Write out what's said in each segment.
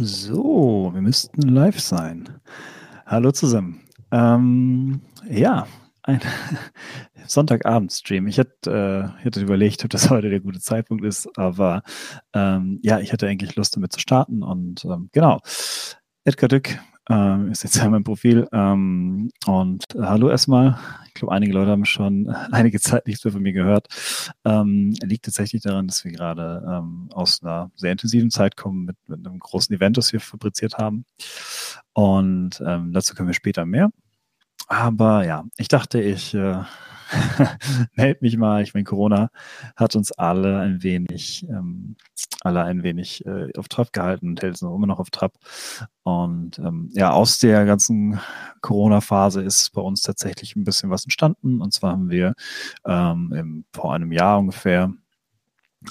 So, wir müssten live sein. Hallo zusammen. Ähm, ja, ein Sonntagabend-Stream. Ich hätte, äh, hätte überlegt, ob das heute der gute Zeitpunkt ist, aber ähm, ja, ich hatte eigentlich Lust damit zu starten und ähm, genau. Edgar Dück ähm, ist jetzt ja mein Profil ähm, und äh, hallo erstmal. Ich glaube, einige Leute haben schon einige Zeit nichts mehr von mir gehört. Ähm, liegt tatsächlich daran, dass wir gerade ähm, aus einer sehr intensiven Zeit kommen mit, mit einem großen Event, das wir fabriziert haben. Und ähm, dazu können wir später mehr. Aber ja, ich dachte, ich äh, melde mich mal. Ich meine, Corona hat uns alle ein wenig, ähm, alle ein wenig äh, auf Trab gehalten und hält uns immer noch auf Trab. Und ähm, ja, aus der ganzen Corona-Phase ist bei uns tatsächlich ein bisschen was entstanden. Und zwar haben wir ähm, im, vor einem Jahr ungefähr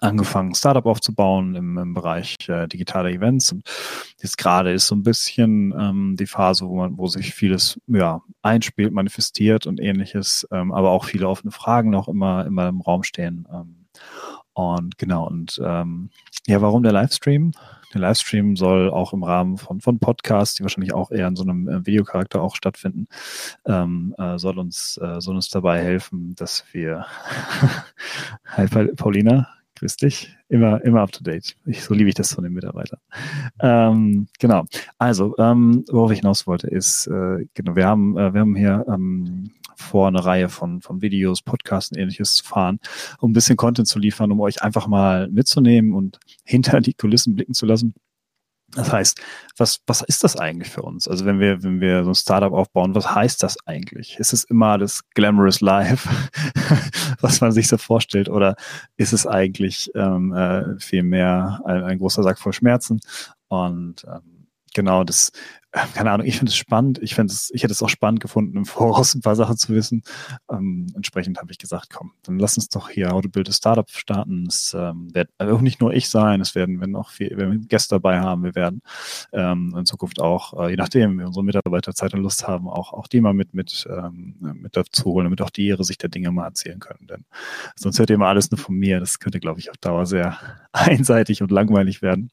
angefangen, Startup aufzubauen im, im Bereich äh, digitaler Events. Und jetzt gerade ist so ein bisschen ähm, die Phase, wo man, wo sich vieles ja, einspielt, manifestiert und ähnliches, ähm, aber auch viele offene Fragen noch immer, immer im Raum stehen. Ähm, und genau, und ähm, ja, warum der Livestream? Der Livestream soll auch im Rahmen von, von Podcasts, die wahrscheinlich auch eher in so einem äh, Videocharakter auch stattfinden, ähm, äh, soll uns äh, soll uns dabei helfen, dass wir Hi Paulina, grüß dich. Immer, immer up to date. Ich, so liebe ich das von den Mitarbeitern. Ähm, genau. Also, ähm, worauf ich hinaus wollte, ist, äh, genau, wir haben, äh, wir haben hier ähm, vor, eine Reihe von, von Videos, Podcasts und ähnliches zu fahren, um ein bisschen Content zu liefern, um euch einfach mal mitzunehmen und hinter die Kulissen blicken zu lassen das heißt, was, was ist das eigentlich für uns? Also wenn wir, wenn wir so ein Startup aufbauen, was heißt das eigentlich? Ist es immer das glamorous Life, was man sich so vorstellt, oder ist es eigentlich ähm, äh, viel mehr ein, ein großer Sack voll Schmerzen? Und ähm, genau, das, äh, keine Ahnung, ich finde es spannend. Ich finde es, ich hätte es auch spannend gefunden, im Voraus ein paar Sachen zu wissen. Ähm, entsprechend habe ich gesagt, komm, dann lass uns doch hier How to Startup starten. Es ähm, wird auch nicht nur ich sein, es werden, wenn auch viel, wenn wir Gäste dabei haben, wir werden ähm, in Zukunft auch, äh, je nachdem, wie unsere Mitarbeiter Zeit und Lust haben, auch, auch die mal mit, mit, ähm, mit dazu holen, damit auch die ihre Sicht der Dinge mal erzählen können. Denn sonst hört ihr immer alles nur von mir. Das könnte, glaube ich, auf Dauer sehr einseitig und langweilig werden.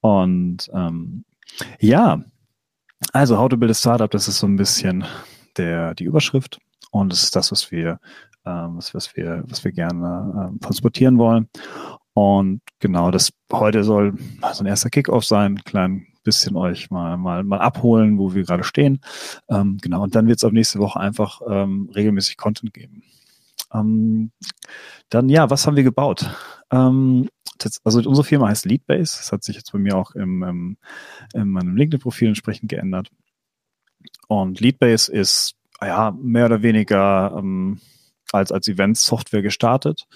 Und ähm, ja, also How to Build a Startup, das ist so ein bisschen der, die Überschrift und das ist das, was wir, ähm, was, was wir, was wir gerne ähm, transportieren wollen. Und genau, das heute soll so ein erster Kickoff sein, ein klein bisschen euch mal, mal, mal abholen, wo wir gerade stehen. Ähm, genau, und dann wird es ab nächste Woche einfach ähm, regelmäßig Content geben. Ähm, dann ja, was haben wir gebaut? Also unsere Firma heißt Leadbase. Das hat sich jetzt bei mir auch im, im, in meinem LinkedIn-Profil entsprechend geändert. Und Leadbase ist ja mehr oder weniger ähm, als, als Event-Software gestartet.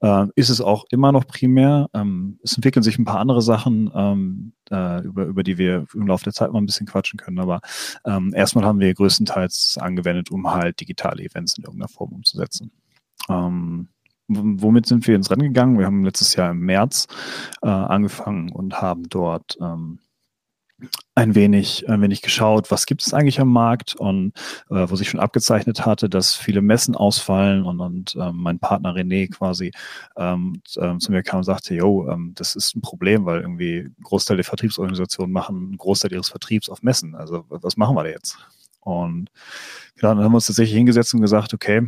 Äh, ist es auch immer noch primär. Ähm, es entwickeln sich ein paar andere Sachen, ähm, äh, über, über die wir im Laufe der Zeit mal ein bisschen quatschen können. Aber ähm, erstmal haben wir größtenteils angewendet, um halt digitale Events in irgendeiner Form umzusetzen. Ähm, womit sind wir ins Rennen gegangen? Wir haben letztes Jahr im März äh, angefangen und haben dort ähm, ein wenig, ein wenig geschaut, was gibt es eigentlich am Markt und äh, wo sich schon abgezeichnet hatte, dass viele Messen ausfallen und, und ähm, mein Partner René quasi ähm, äh, zu mir kam und sagte, yo, ähm, das ist ein Problem, weil irgendwie ein Großteil der Vertriebsorganisationen machen einen Großteil ihres Vertriebs auf Messen. Also was machen wir da jetzt? Und genau, dann haben wir uns tatsächlich hingesetzt und gesagt, okay,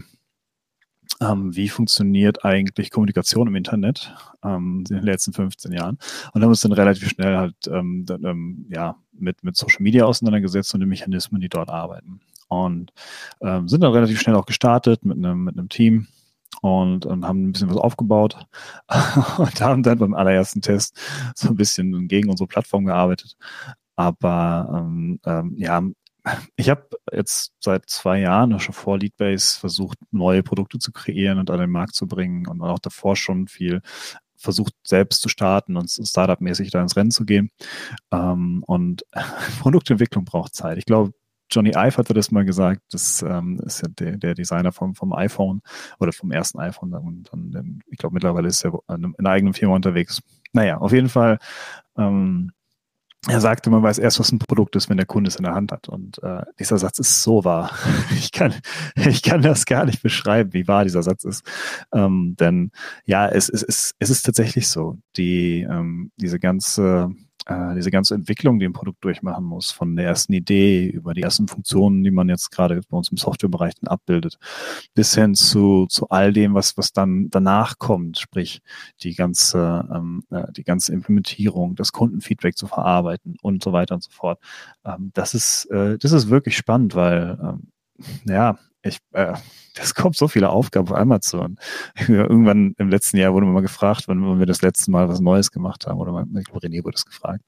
ähm, wie funktioniert eigentlich Kommunikation im Internet ähm, in den letzten 15 Jahren. Und haben uns dann relativ schnell halt ähm, dann, ähm, ja, mit, mit Social Media auseinandergesetzt und den Mechanismen, die dort arbeiten. Und ähm, sind dann relativ schnell auch gestartet mit einem, mit einem Team und, und haben ein bisschen was aufgebaut und haben dann beim allerersten Test so ein bisschen gegen unsere Plattform gearbeitet. Aber ähm, ähm, ja, ich habe jetzt seit zwei Jahren, schon vor Leadbase, versucht, neue Produkte zu kreieren und an den Markt zu bringen und auch davor schon viel versucht, selbst zu starten und Startup-mäßig da ins Rennen zu gehen. Ähm, und Produktentwicklung braucht Zeit. Ich glaube, Johnny Ive hatte das mal gesagt, das ähm, ist ja der, der, Designer vom, vom iPhone oder vom ersten iPhone und dann, ich glaube, mittlerweile ist er in einer eigenen Firma unterwegs. Naja, auf jeden Fall ähm, er sagte, man weiß erst, was ein Produkt ist, wenn der Kunde es in der Hand hat. Und äh, dieser Satz ist so wahr. Ich kann, ich kann das gar nicht beschreiben, wie wahr dieser Satz ist. Ähm, denn ja, es, es, es, es ist tatsächlich so. Die, ähm, diese ganze äh, diese ganze Entwicklung, die ein Produkt durchmachen muss, von der ersten Idee über die ersten Funktionen, die man jetzt gerade bei uns im Softwarebereich dann abbildet, bis hin zu, zu all dem, was, was dann danach kommt, sprich die ganze, ähm, äh, die ganze Implementierung, das Kundenfeedback zu verarbeiten und so weiter und so fort. Ähm, das ist, äh, das ist wirklich spannend, weil, ähm, ja, ich, äh, das kommt so viele Aufgaben auf Amazon. Irgendwann im letzten Jahr wurde mir mal gefragt, wann wir das letzte Mal was Neues gemacht haben. Oder ich glaube, René wurde das gefragt.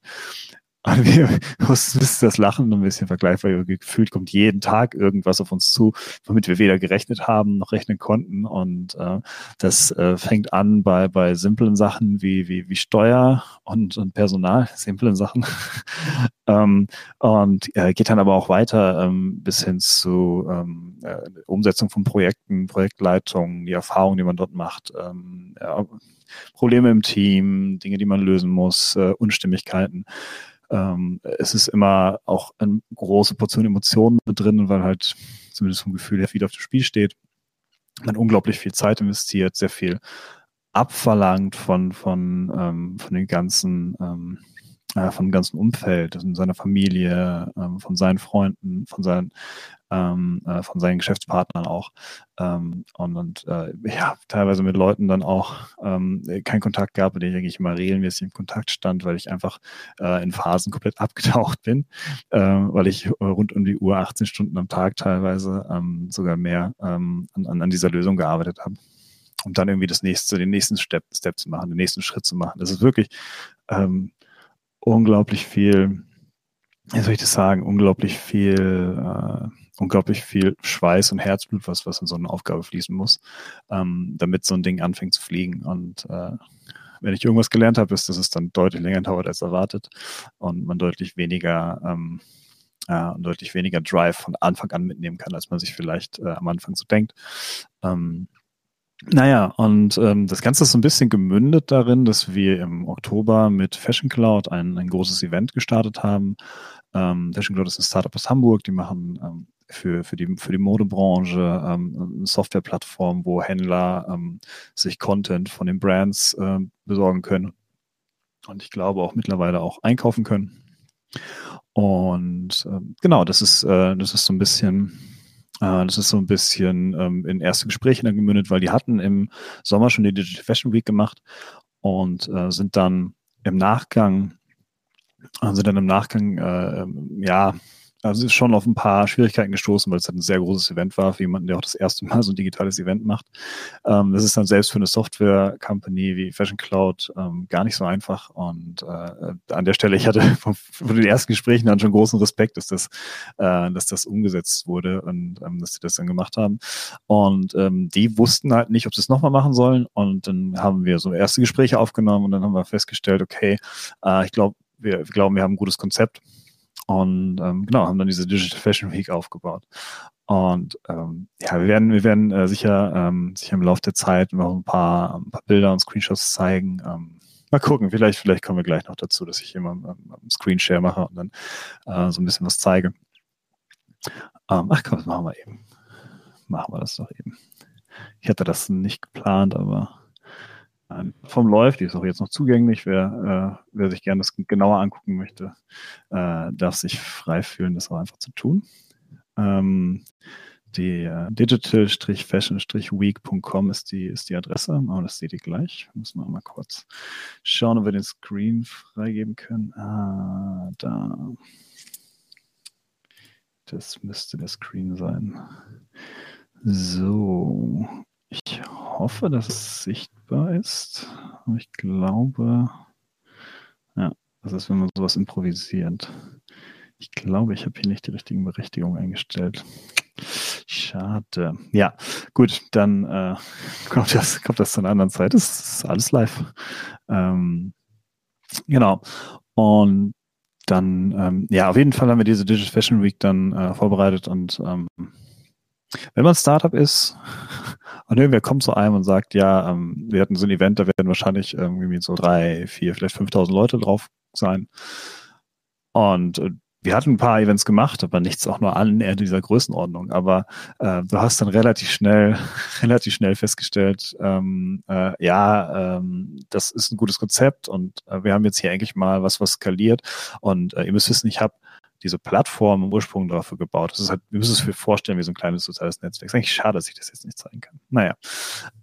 Und wir mussten das Lachen ein bisschen vergleichbar, gefühlt kommt jeden Tag irgendwas auf uns zu, womit wir weder gerechnet haben noch rechnen konnten. Und äh, das äh, fängt an bei, bei simplen Sachen wie, wie, wie Steuer und, und Personal, simplen Sachen. ähm, und äh, geht dann aber auch weiter ähm, bis hin zu ähm, äh, Umsetzung von Projekten, Projektleitung, die Erfahrung, die man dort macht. Ähm, ja, Probleme im Team, Dinge, die man lösen muss, äh, Unstimmigkeiten ähm, es ist immer auch eine große Portion Emotionen mit drin, weil halt zumindest vom Gefühl her viel auf dem Spiel steht. Man unglaublich viel Zeit investiert, sehr viel abverlangt von, von, ähm, von den ganzen ähm, äh, vom ganzen Umfeld, von seiner Familie, ähm, von seinen Freunden, von seinen, ähm, äh, von seinen Geschäftspartnern auch. Ähm, und und äh, ja, teilweise mit Leuten dann auch ähm, keinen Kontakt gab, mit denen ich eigentlich immer regelmäßig im Kontakt stand, weil ich einfach äh, in Phasen komplett abgetaucht bin, äh, weil ich rund um die Uhr 18 Stunden am Tag teilweise ähm, sogar mehr ähm, an, an dieser Lösung gearbeitet habe um dann irgendwie das nächste, den nächsten Step, Step zu machen, den nächsten Schritt zu machen. Das ist wirklich ähm, unglaublich viel, wie soll ich das sagen, unglaublich viel, äh, unglaublich viel Schweiß und Herzblut, was, was in so eine Aufgabe fließen muss, ähm, damit so ein Ding anfängt zu fliegen. Und äh, wenn ich irgendwas gelernt habe, ist, dass es dann deutlich länger dauert als erwartet und man deutlich weniger ähm, äh, deutlich weniger Drive von Anfang an mitnehmen kann, als man sich vielleicht äh, am Anfang so denkt. Ähm, naja, und ähm, das Ganze ist so ein bisschen gemündet darin, dass wir im Oktober mit Fashion Cloud ein, ein großes Event gestartet haben. Ähm, Fashion Cloud ist ein Startup aus Hamburg, die machen ähm, für, für, die, für die Modebranche ähm, eine Softwareplattform, wo Händler ähm, sich Content von den Brands äh, besorgen können. Und ich glaube auch mittlerweile auch einkaufen können. Und ähm, genau, das ist, äh, das ist so ein bisschen das ist so ein bisschen ähm, in erste Gespräche dann gemündet, weil die hatten im Sommer schon die Digital Fashion Week gemacht und äh, sind dann im Nachgang, äh, sind dann im Nachgang, äh, ähm, ja, also ist schon auf ein paar Schwierigkeiten gestoßen, weil es halt ein sehr großes Event war, für jemanden, der auch das erste Mal so ein digitales Event macht. Ähm, das ist dann selbst für eine Software-Company wie Fashion Cloud ähm, gar nicht so einfach. Und äh, an der Stelle, ich hatte von, von, den ersten Gesprächen dann schon großen Respekt, dass das, äh, dass das umgesetzt wurde und ähm, dass sie das dann gemacht haben. Und ähm, die wussten halt nicht, ob sie es nochmal machen sollen. Und dann haben wir so erste Gespräche aufgenommen und dann haben wir festgestellt, okay, äh, ich glaube, wir, wir glauben, wir haben ein gutes Konzept und ähm, genau, haben dann diese Digital Fashion Week aufgebaut. Und ähm, ja, wir werden, wir werden äh, sicher, ähm, sicher im Laufe der Zeit noch ein paar, ein paar Bilder und Screenshots zeigen. Ähm, mal gucken, vielleicht, vielleicht kommen wir gleich noch dazu, dass ich immer ähm, Screenshare mache und dann äh, so ein bisschen was zeige. Ähm, ach komm, das machen wir eben. Machen wir das doch eben. Ich hatte das nicht geplant, aber vom läuft, die ist auch jetzt noch zugänglich. Wer, äh, wer sich gerne das genauer angucken möchte, äh, darf sich frei fühlen, das auch einfach zu tun. Ähm, die äh, digital-fashion-week.com ist die, ist die Adresse, aber das seht ihr gleich. Müssen wir mal kurz schauen, ob wir den Screen freigeben können. Ah, da. Das müsste der Screen sein. So, ich hoffe, dass es sichtbar ist. Aber ich glaube, ja, das ist, wenn man sowas improvisiert. Ich glaube, ich habe hier nicht die richtigen Berechtigungen eingestellt. Schade. Ja, gut, dann äh, kommt, das, kommt das zu einer anderen Zeit. Das ist alles live. Ähm, genau. Und dann, ähm, ja, auf jeden Fall haben wir diese Digital Fashion Week dann äh, vorbereitet und ähm, wenn man Startup ist und irgendwer kommt zu einem und sagt, ja, ähm, wir hatten so ein Event, da werden wahrscheinlich irgendwie so drei, vier, vielleicht 5000 Leute drauf sein. Und äh, wir hatten ein paar Events gemacht, aber nichts auch nur an in dieser Größenordnung. Aber äh, du hast dann relativ schnell, relativ schnell festgestellt, ähm, äh, ja, ähm, das ist ein gutes Konzept und äh, wir haben jetzt hier eigentlich mal was, was skaliert. Und äh, ihr müsst wissen, ich habe diese Plattform im Ursprung dafür gebaut. Das ist halt, wir müssen es sich vorstellen wie so ein kleines soziales Netzwerk. ist eigentlich schade, dass ich das jetzt nicht zeigen kann. Naja.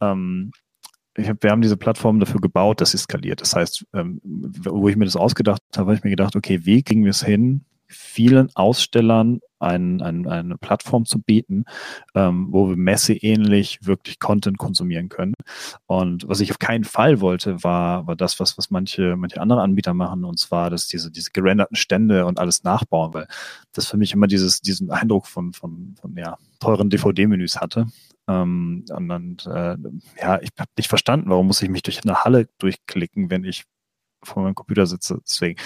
Ähm, hab, wir haben diese Plattform dafür gebaut, dass sie skaliert. Das heißt, ähm, wo ich mir das ausgedacht habe, habe ich mir gedacht, okay, wie kriegen wir es hin, vielen Ausstellern ein, ein, eine Plattform zu bieten, ähm, wo wir messeähnlich wirklich Content konsumieren können. Und was ich auf keinen Fall wollte, war, war das, was, was manche, manche andere Anbieter machen, und zwar, dass diese, diese gerenderten Stände und alles nachbauen, weil das für mich immer dieses, diesen Eindruck von, von, von ja, teuren DVD-Menüs hatte. Ähm, und dann, äh, ja, ich habe nicht verstanden, warum muss ich mich durch eine Halle durchklicken, wenn ich vor meinem Computer sitze. Deswegen.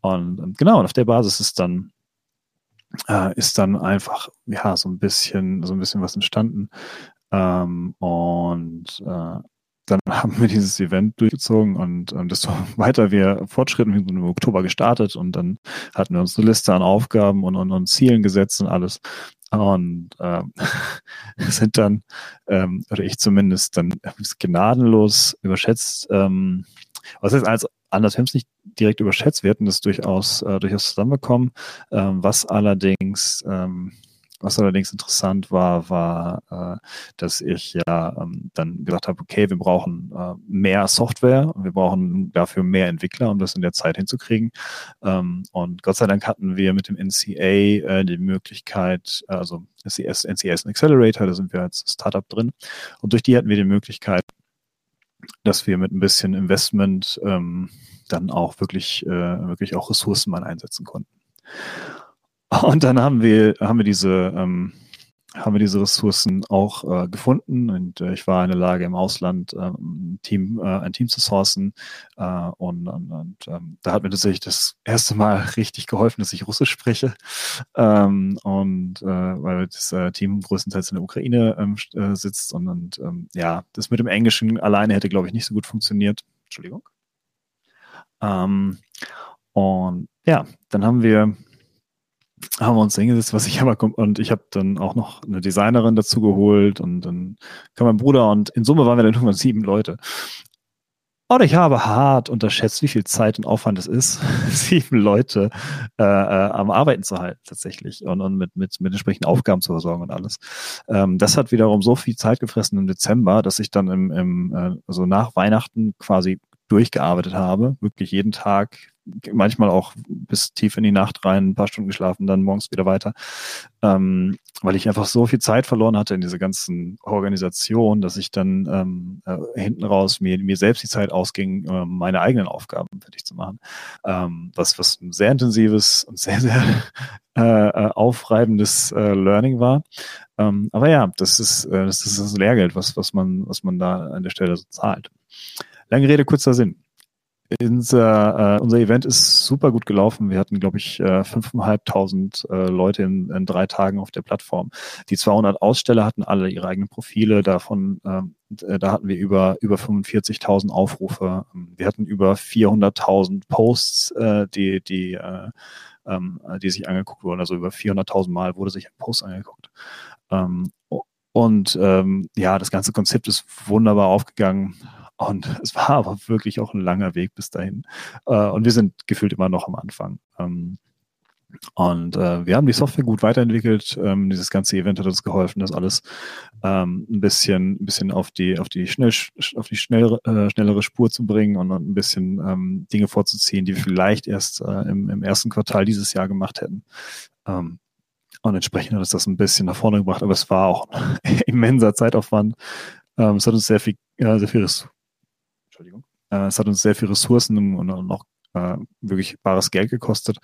Und, und genau, und auf der Basis ist dann äh, ist dann einfach ja so ein bisschen so ein bisschen was entstanden. Ähm, und äh, dann haben wir dieses Event durchgezogen und, und desto weiter wir fortschritten, wir sind im Oktober gestartet und dann hatten wir uns eine Liste an Aufgaben und, und, und Zielen gesetzt und alles. Und ähm, sind dann, ähm, oder ich zumindest, dann gnadenlos überschätzt, ähm, was heißt als anders, es nicht direkt überschätzt, wir hätten das durchaus, äh, durchaus zusammenbekommen. Ähm, was allerdings ähm, was allerdings interessant war, war, äh, dass ich ja ähm, dann gesagt habe, okay, wir brauchen äh, mehr Software und wir brauchen dafür mehr Entwickler, um das in der Zeit hinzukriegen. Ähm, und Gott sei Dank hatten wir mit dem NCA äh, die Möglichkeit, also NCS, NCA ist ein Accelerator, da sind wir als Startup drin. Und durch die hatten wir die Möglichkeit, dass wir mit ein bisschen Investment ähm, dann auch wirklich, äh, wirklich auch Ressourcen mal einsetzen konnten. Und dann haben wir, haben wir diese, ähm, haben wir diese Ressourcen auch äh, gefunden und äh, ich war in der Lage im Ausland äh, ein Team äh, ein Team zu sourcen äh, und, und, und ähm, da hat mir tatsächlich das erste Mal richtig geholfen, dass ich Russisch spreche ähm, und äh, weil das Team größtenteils in der Ukraine ähm, äh, sitzt und, und ähm, ja das mit dem Englischen alleine hätte glaube ich nicht so gut funktioniert. Entschuldigung. Ähm, und ja, dann haben wir haben wir uns hingesetzt, was ich aber und ich habe dann auch noch eine Designerin dazu geholt und dann kam mein Bruder und in Summe waren wir dann irgendwann sieben Leute. Und ich habe hart unterschätzt, wie viel Zeit und Aufwand es ist, sieben Leute äh, äh, am Arbeiten zu halten tatsächlich und, und mit, mit, mit entsprechenden Aufgaben zu versorgen und alles. Ähm, das hat wiederum so viel Zeit gefressen im Dezember, dass ich dann im, im äh, also nach Weihnachten quasi durchgearbeitet habe, wirklich jeden Tag manchmal auch bis tief in die Nacht rein, ein paar Stunden geschlafen, dann morgens wieder weiter, ähm, weil ich einfach so viel Zeit verloren hatte in dieser ganzen Organisation, dass ich dann ähm, äh, hinten raus mir, mir selbst die Zeit ausging, äh, meine eigenen Aufgaben fertig zu machen. Ähm, was, was ein sehr intensives und sehr, sehr äh, äh, aufreibendes äh, Learning war. Ähm, aber ja, das ist, äh, das ist das Lehrgeld, was, was man, was man da an der Stelle so zahlt. Lange Rede, kurzer Sinn unser, äh, unser Event ist super gut gelaufen. Wir hatten, glaube ich, äh, 5.500 äh, Leute in, in drei Tagen auf der Plattform. Die 200 Aussteller hatten alle ihre eigenen Profile. Davon, ähm, äh, da hatten wir über, über 45.000 Aufrufe. Wir hatten über 400.000 Posts, äh, die, die, äh, ähm, die sich angeguckt wurden. Also über 400.000 Mal wurde sich ein Post angeguckt. Ähm, und ähm, ja, das ganze Konzept ist wunderbar aufgegangen und es war aber wirklich auch ein langer Weg bis dahin. Äh, und wir sind gefühlt immer noch am Anfang. Ähm, und äh, wir haben die Software gut weiterentwickelt. Ähm, dieses ganze Event hat uns geholfen, das alles ähm, ein bisschen, ein bisschen auf die, auf die schnell, auf die schnellere, äh, schnellere Spur zu bringen und, ein bisschen Dinge vorzuziehen, die wir vielleicht erst im, im ersten Quartal dieses Jahr gemacht hätten. Und entsprechend hat es das ein bisschen nach vorne gebracht, aber es war auch ein immenser Zeitaufwand. Es hat uns sehr viel, ja, sehr viel. Äh, es hat uns sehr viel Ressourcen und, auch äh, wirklich bares Geld gekostet.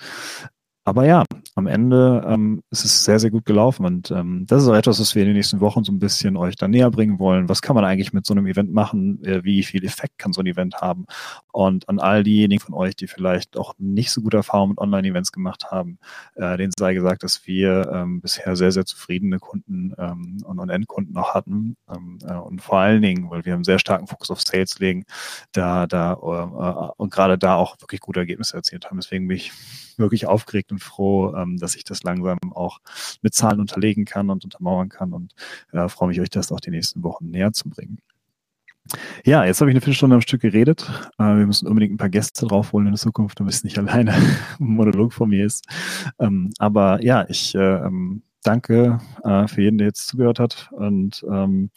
Aber ja, am Ende ähm, ist es sehr, sehr gut gelaufen. Und ähm, das ist auch etwas, was wir in den nächsten Wochen so ein bisschen euch da näher bringen wollen. Was kann man eigentlich mit so einem Event machen? Äh, wie viel Effekt kann so ein Event haben? Und an all diejenigen von euch, die vielleicht auch nicht so gute Erfahrungen mit Online-Events gemacht haben, äh, denen sei gesagt, dass wir ähm, bisher sehr, sehr zufriedene Kunden ähm, und, und Endkunden auch hatten. Ähm, äh, und vor allen Dingen, weil wir einen sehr starken Fokus auf Sales legen, da, da äh, und gerade da auch wirklich gute Ergebnisse erzielt haben. Deswegen bin ich wirklich aufgeregt und froh, ähm, dass ich das langsam auch mit Zahlen unterlegen kann und untermauern kann und äh, freue mich, euch das auch die nächsten Wochen näher zu bringen. Ja, jetzt habe ich eine Viertelstunde am Stück geredet. Äh, wir müssen unbedingt ein paar Gäste draufholen in der Zukunft, damit es nicht alleine ein Monolog von mir ist. Ähm, aber ja, ich äh, ähm, danke äh, für jeden, der jetzt zugehört hat und ähm,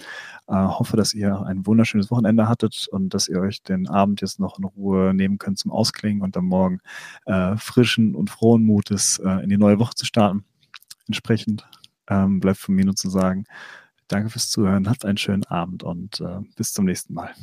äh, hoffe, dass ihr ein wunderschönes Wochenende hattet und dass ihr euch den Abend jetzt noch in Ruhe nehmen könnt zum Ausklingen und am Morgen äh, frischen und frohen Mutes äh, in die neue Woche zu starten. Entsprechend ähm, bleibt von mir nur zu sagen, danke fürs Zuhören, habt einen schönen Abend und äh, bis zum nächsten Mal.